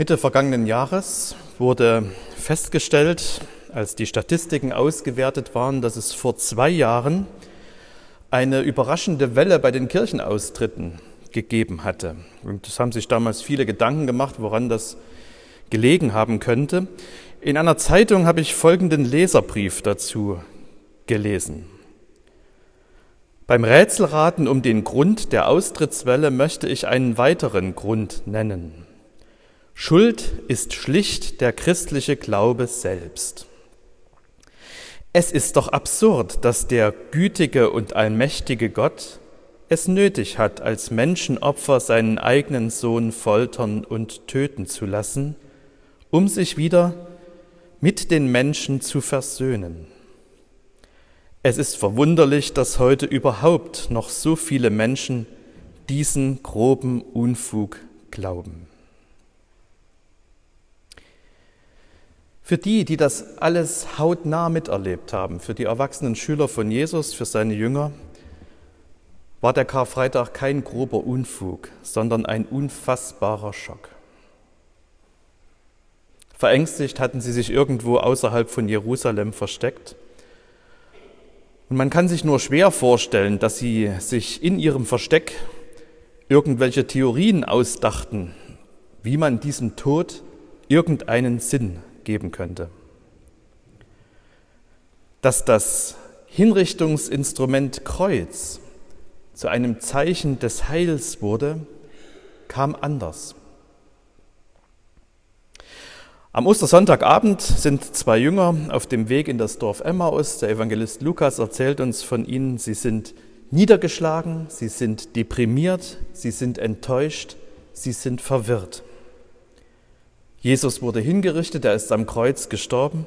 Mitte vergangenen Jahres wurde festgestellt, als die Statistiken ausgewertet waren, dass es vor zwei Jahren eine überraschende Welle bei den Kirchenaustritten gegeben hatte. Und es haben sich damals viele Gedanken gemacht, woran das gelegen haben könnte. In einer Zeitung habe ich folgenden Leserbrief dazu gelesen. Beim Rätselraten um den Grund der Austrittswelle möchte ich einen weiteren Grund nennen. Schuld ist schlicht der christliche Glaube selbst. Es ist doch absurd, dass der gütige und allmächtige Gott es nötig hat, als Menschenopfer seinen eigenen Sohn foltern und töten zu lassen, um sich wieder mit den Menschen zu versöhnen. Es ist verwunderlich, dass heute überhaupt noch so viele Menschen diesen groben Unfug glauben. Für die, die das alles hautnah miterlebt haben, für die erwachsenen Schüler von Jesus, für seine Jünger, war der Karfreitag kein grober Unfug, sondern ein unfassbarer Schock. Verängstigt hatten sie sich irgendwo außerhalb von Jerusalem versteckt. Und man kann sich nur schwer vorstellen, dass sie sich in ihrem Versteck irgendwelche Theorien ausdachten, wie man diesem Tod irgendeinen Sinn geben könnte. Dass das Hinrichtungsinstrument Kreuz zu einem Zeichen des Heils wurde, kam anders. Am Ostersonntagabend sind zwei Jünger auf dem Weg in das Dorf Emmaus. Der Evangelist Lukas erzählt uns von ihnen, sie sind niedergeschlagen, sie sind deprimiert, sie sind enttäuscht, sie sind verwirrt. Jesus wurde hingerichtet, er ist am Kreuz gestorben.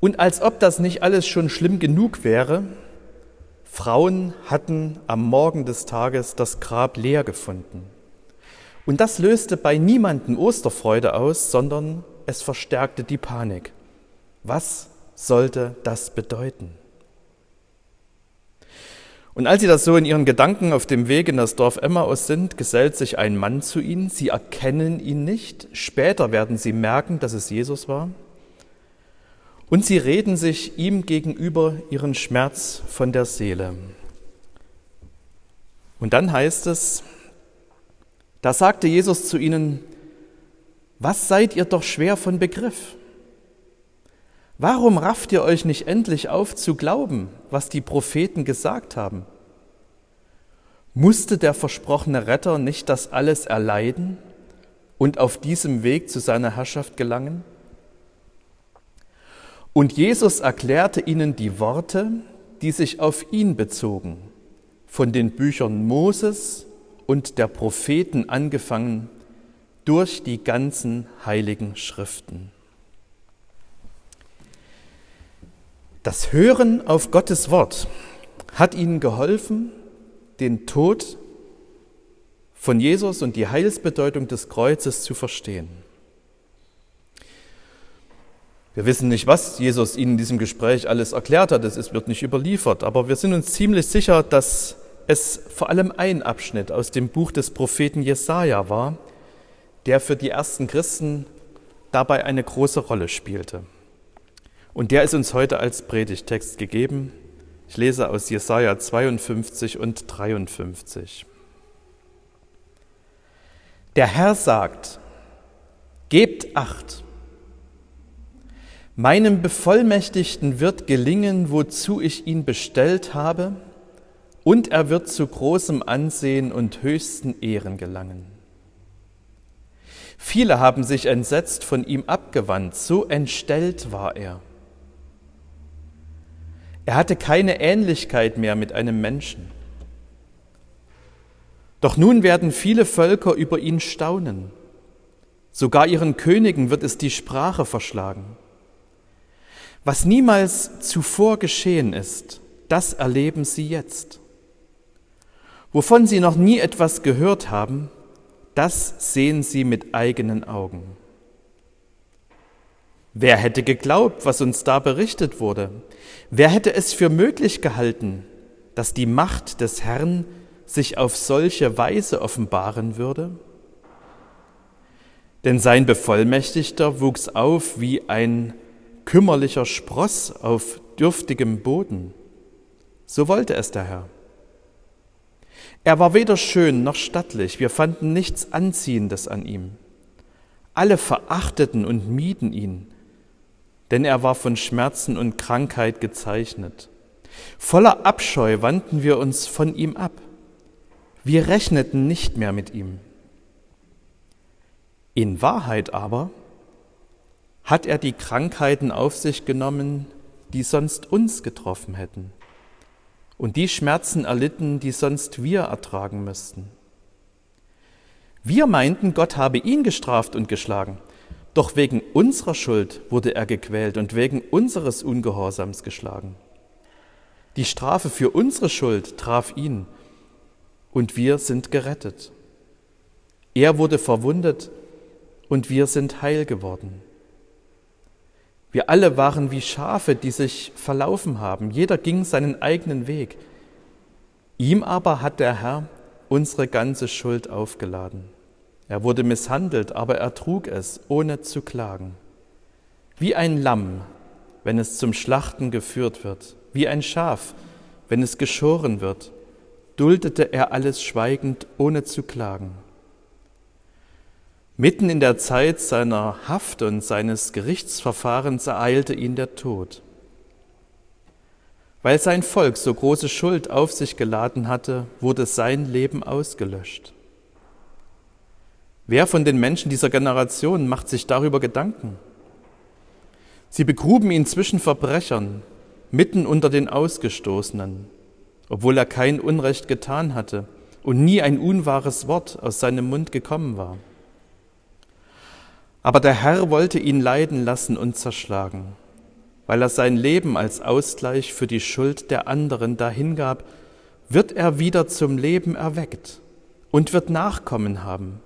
Und als ob das nicht alles schon schlimm genug wäre, Frauen hatten am Morgen des Tages das Grab leer gefunden. Und das löste bei niemandem Osterfreude aus, sondern es verstärkte die Panik. Was sollte das bedeuten? Und als sie das so in ihren Gedanken auf dem Weg in das Dorf Emmaus sind, gesellt sich ein Mann zu ihnen. Sie erkennen ihn nicht. Später werden sie merken, dass es Jesus war. Und sie reden sich ihm gegenüber ihren Schmerz von der Seele. Und dann heißt es, da sagte Jesus zu ihnen, was seid ihr doch schwer von Begriff? Warum rafft ihr euch nicht endlich auf zu glauben, was die Propheten gesagt haben? Musste der versprochene Retter nicht das alles erleiden und auf diesem Weg zu seiner Herrschaft gelangen? Und Jesus erklärte ihnen die Worte, die sich auf ihn bezogen, von den Büchern Moses und der Propheten angefangen durch die ganzen heiligen Schriften. Das Hören auf Gottes Wort hat ihnen geholfen, den Tod von Jesus und die Heilsbedeutung des Kreuzes zu verstehen. Wir wissen nicht, was Jesus ihnen in diesem Gespräch alles erklärt hat, es wird nicht überliefert, aber wir sind uns ziemlich sicher, dass es vor allem ein Abschnitt aus dem Buch des Propheten Jesaja war, der für die ersten Christen dabei eine große Rolle spielte. Und der ist uns heute als Predigtext gegeben. Ich lese aus Jesaja 52 und 53. Der Herr sagt, gebt acht. Meinem Bevollmächtigten wird gelingen, wozu ich ihn bestellt habe, und er wird zu großem Ansehen und höchsten Ehren gelangen. Viele haben sich entsetzt von ihm abgewandt, so entstellt war er. Er hatte keine Ähnlichkeit mehr mit einem Menschen. Doch nun werden viele Völker über ihn staunen. Sogar ihren Königen wird es die Sprache verschlagen. Was niemals zuvor geschehen ist, das erleben sie jetzt. Wovon sie noch nie etwas gehört haben, das sehen sie mit eigenen Augen. Wer hätte geglaubt, was uns da berichtet wurde? Wer hätte es für möglich gehalten, dass die Macht des Herrn sich auf solche Weise offenbaren würde? Denn sein Bevollmächtigter wuchs auf wie ein kümmerlicher Spross auf dürftigem Boden. So wollte es der Herr. Er war weder schön noch stattlich, wir fanden nichts Anziehendes an ihm. Alle verachteten und mieden ihn, denn er war von Schmerzen und Krankheit gezeichnet. Voller Abscheu wandten wir uns von ihm ab. Wir rechneten nicht mehr mit ihm. In Wahrheit aber hat er die Krankheiten auf sich genommen, die sonst uns getroffen hätten, und die Schmerzen erlitten, die sonst wir ertragen müssten. Wir meinten, Gott habe ihn gestraft und geschlagen, doch wegen unserer Schuld wurde er gequält und wegen unseres Ungehorsams geschlagen. Die Strafe für unsere Schuld traf ihn und wir sind gerettet. Er wurde verwundet und wir sind heil geworden. Wir alle waren wie Schafe, die sich verlaufen haben. Jeder ging seinen eigenen Weg. Ihm aber hat der Herr unsere ganze Schuld aufgeladen. Er wurde misshandelt, aber er trug es, ohne zu klagen. Wie ein Lamm, wenn es zum Schlachten geführt wird, wie ein Schaf, wenn es geschoren wird, duldete er alles schweigend, ohne zu klagen. Mitten in der Zeit seiner Haft und seines Gerichtsverfahrens ereilte ihn der Tod. Weil sein Volk so große Schuld auf sich geladen hatte, wurde sein Leben ausgelöscht. Wer von den Menschen dieser Generation macht sich darüber Gedanken? Sie begruben ihn zwischen Verbrechern, mitten unter den Ausgestoßenen, obwohl er kein Unrecht getan hatte und nie ein unwahres Wort aus seinem Mund gekommen war. Aber der Herr wollte ihn leiden lassen und zerschlagen, weil er sein Leben als Ausgleich für die Schuld der anderen dahingab, wird er wieder zum Leben erweckt und wird Nachkommen haben.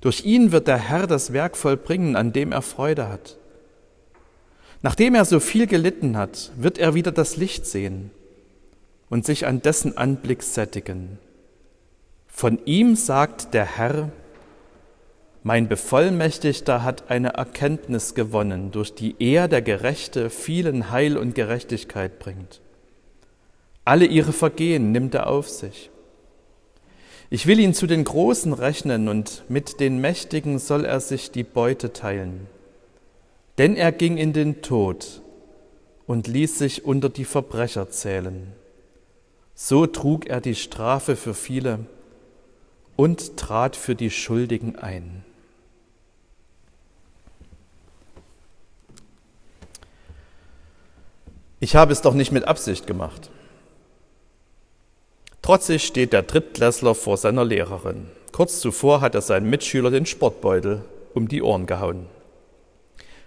Durch ihn wird der Herr das Werk vollbringen, an dem er Freude hat. Nachdem er so viel gelitten hat, wird er wieder das Licht sehen und sich an dessen Anblick sättigen. Von ihm sagt der Herr, mein Bevollmächtigter hat eine Erkenntnis gewonnen, durch die er, der Gerechte, vielen Heil und Gerechtigkeit bringt. Alle ihre Vergehen nimmt er auf sich. Ich will ihn zu den Großen rechnen und mit den Mächtigen soll er sich die Beute teilen. Denn er ging in den Tod und ließ sich unter die Verbrecher zählen. So trug er die Strafe für viele und trat für die Schuldigen ein. Ich habe es doch nicht mit Absicht gemacht. Trotzig steht der Drittklässler vor seiner Lehrerin. Kurz zuvor hat er seinem Mitschüler den Sportbeutel um die Ohren gehauen.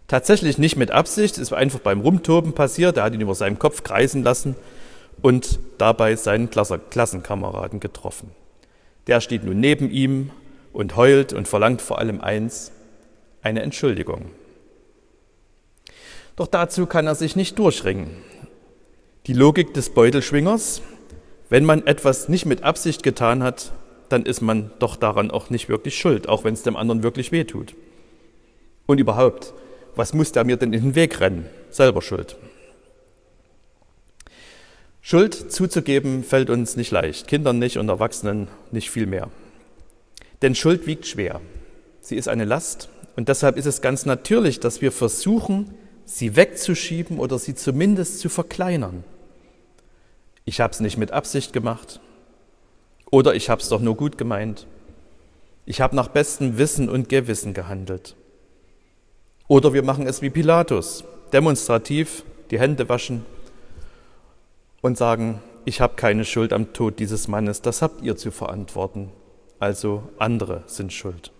Tatsächlich nicht mit Absicht, es war einfach beim Rumtoben passiert. Er hat ihn über seinem Kopf kreisen lassen und dabei seinen Klassenkameraden getroffen. Der steht nun neben ihm und heult und verlangt vor allem eins, eine Entschuldigung. Doch dazu kann er sich nicht durchringen. Die Logik des Beutelschwingers, wenn man etwas nicht mit Absicht getan hat, dann ist man doch daran auch nicht wirklich schuld, auch wenn es dem anderen wirklich wehtut. Und überhaupt, was muss der mir denn in den Weg rennen? Selber schuld. Schuld zuzugeben fällt uns nicht leicht, Kindern nicht und Erwachsenen nicht viel mehr. Denn Schuld wiegt schwer. Sie ist eine Last und deshalb ist es ganz natürlich, dass wir versuchen, sie wegzuschieben oder sie zumindest zu verkleinern. Ich habe es nicht mit Absicht gemacht oder ich habe es doch nur gut gemeint. Ich habe nach bestem Wissen und Gewissen gehandelt. Oder wir machen es wie Pilatus, demonstrativ die Hände waschen und sagen, ich habe keine Schuld am Tod dieses Mannes, das habt ihr zu verantworten. Also andere sind schuld.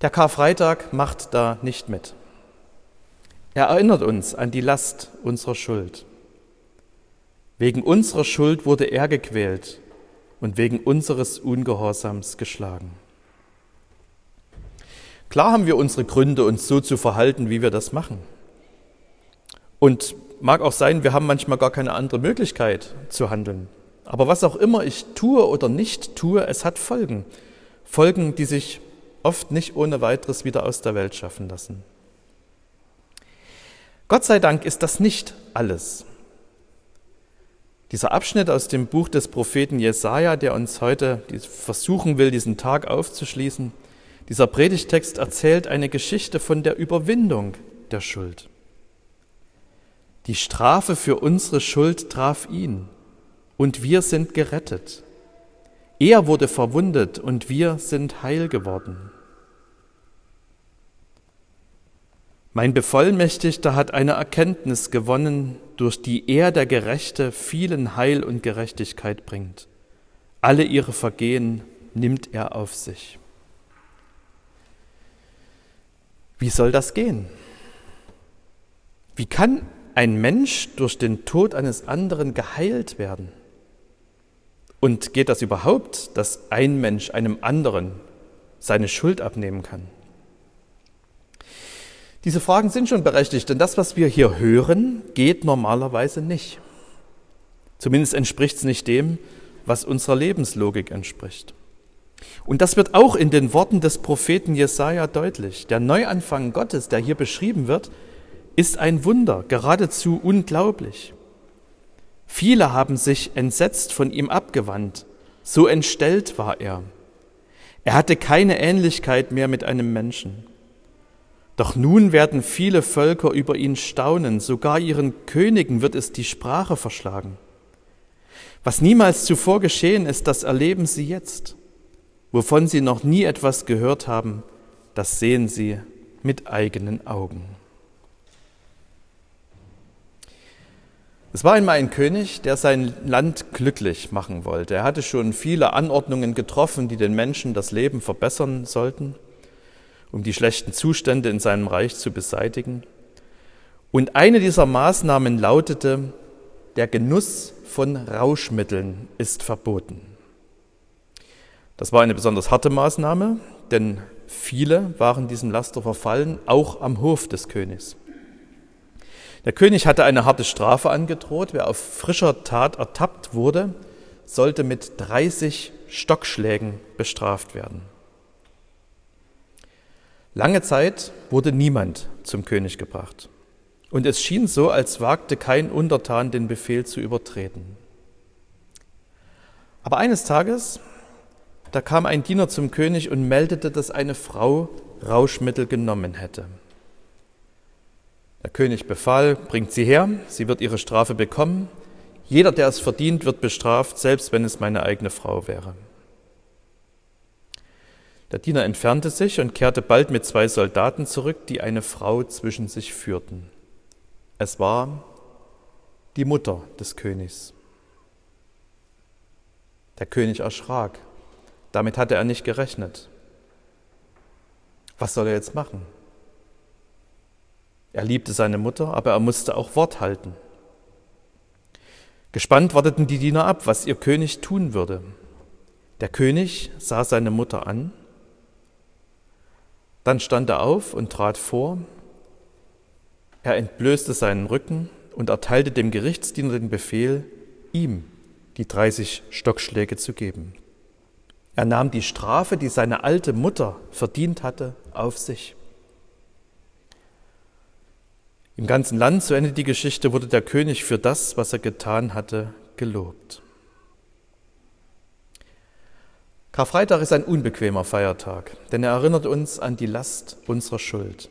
Der Karfreitag macht da nicht mit. Er erinnert uns an die Last unserer Schuld. Wegen unserer Schuld wurde er gequält und wegen unseres Ungehorsams geschlagen. Klar haben wir unsere Gründe, uns so zu verhalten, wie wir das machen. Und mag auch sein, wir haben manchmal gar keine andere Möglichkeit zu handeln. Aber was auch immer ich tue oder nicht tue, es hat Folgen. Folgen, die sich oft nicht ohne weiteres wieder aus der Welt schaffen lassen. Gott sei Dank ist das nicht alles. Dieser Abschnitt aus dem Buch des Propheten Jesaja, der uns heute versuchen will, diesen Tag aufzuschließen, dieser Predigtext erzählt eine Geschichte von der Überwindung der Schuld. Die Strafe für unsere Schuld traf ihn und wir sind gerettet. Er wurde verwundet und wir sind heil geworden. Mein Bevollmächtigter hat eine Erkenntnis gewonnen, durch die er, der Gerechte, vielen Heil und Gerechtigkeit bringt. Alle ihre Vergehen nimmt er auf sich. Wie soll das gehen? Wie kann ein Mensch durch den Tod eines anderen geheilt werden? Und geht das überhaupt, dass ein Mensch einem anderen seine Schuld abnehmen kann? Diese Fragen sind schon berechtigt, denn das, was wir hier hören, geht normalerweise nicht. Zumindest entspricht es nicht dem, was unserer Lebenslogik entspricht. Und das wird auch in den Worten des Propheten Jesaja deutlich. Der Neuanfang Gottes, der hier beschrieben wird, ist ein Wunder, geradezu unglaublich. Viele haben sich entsetzt von ihm abgewandt, so entstellt war er. Er hatte keine Ähnlichkeit mehr mit einem Menschen. Doch nun werden viele Völker über ihn staunen, sogar ihren Königen wird es die Sprache verschlagen. Was niemals zuvor geschehen ist, das erleben sie jetzt. Wovon sie noch nie etwas gehört haben, das sehen sie mit eigenen Augen. Es war einmal ein König, der sein Land glücklich machen wollte. Er hatte schon viele Anordnungen getroffen, die den Menschen das Leben verbessern sollten um die schlechten Zustände in seinem Reich zu beseitigen. Und eine dieser Maßnahmen lautete, der Genuss von Rauschmitteln ist verboten. Das war eine besonders harte Maßnahme, denn viele waren diesem Laster verfallen, auch am Hof des Königs. Der König hatte eine harte Strafe angedroht. Wer auf frischer Tat ertappt wurde, sollte mit 30 Stockschlägen bestraft werden. Lange Zeit wurde niemand zum König gebracht. Und es schien so, als wagte kein Untertan den Befehl zu übertreten. Aber eines Tages, da kam ein Diener zum König und meldete, dass eine Frau Rauschmittel genommen hätte. Der König befahl, bringt sie her, sie wird ihre Strafe bekommen. Jeder, der es verdient, wird bestraft, selbst wenn es meine eigene Frau wäre. Der Diener entfernte sich und kehrte bald mit zwei Soldaten zurück, die eine Frau zwischen sich führten. Es war die Mutter des Königs. Der König erschrak. Damit hatte er nicht gerechnet. Was soll er jetzt machen? Er liebte seine Mutter, aber er musste auch Wort halten. Gespannt warteten die Diener ab, was ihr König tun würde. Der König sah seine Mutter an dann stand er auf und trat vor. Er entblößte seinen Rücken und erteilte dem Gerichtsdiener den Befehl, ihm die 30 Stockschläge zu geben. Er nahm die Strafe, die seine alte Mutter verdient hatte, auf sich. Im ganzen Land, so endet die Geschichte, wurde der König für das, was er getan hatte, gelobt. Karfreitag ist ein unbequemer Feiertag, denn er erinnert uns an die Last unserer Schuld.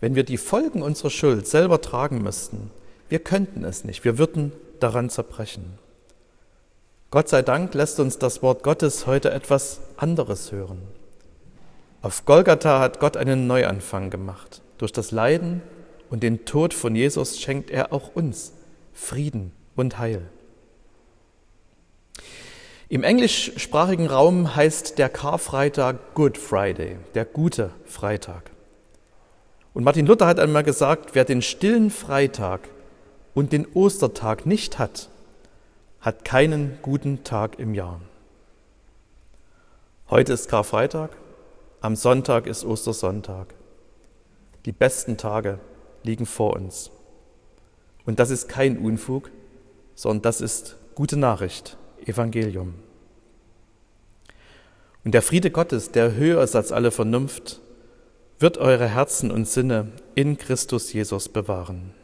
Wenn wir die Folgen unserer Schuld selber tragen müssten, wir könnten es nicht, wir würden daran zerbrechen. Gott sei Dank lässt uns das Wort Gottes heute etwas anderes hören. Auf Golgatha hat Gott einen Neuanfang gemacht. Durch das Leiden und den Tod von Jesus schenkt er auch uns Frieden und Heil. Im englischsprachigen Raum heißt der Karfreitag Good Friday, der gute Freitag. Und Martin Luther hat einmal gesagt, wer den stillen Freitag und den Ostertag nicht hat, hat keinen guten Tag im Jahr. Heute ist Karfreitag, am Sonntag ist Ostersonntag. Die besten Tage liegen vor uns. Und das ist kein Unfug, sondern das ist gute Nachricht. Evangelium. Und der Friede Gottes, der höher ist als alle Vernunft, wird eure Herzen und Sinne in Christus Jesus bewahren.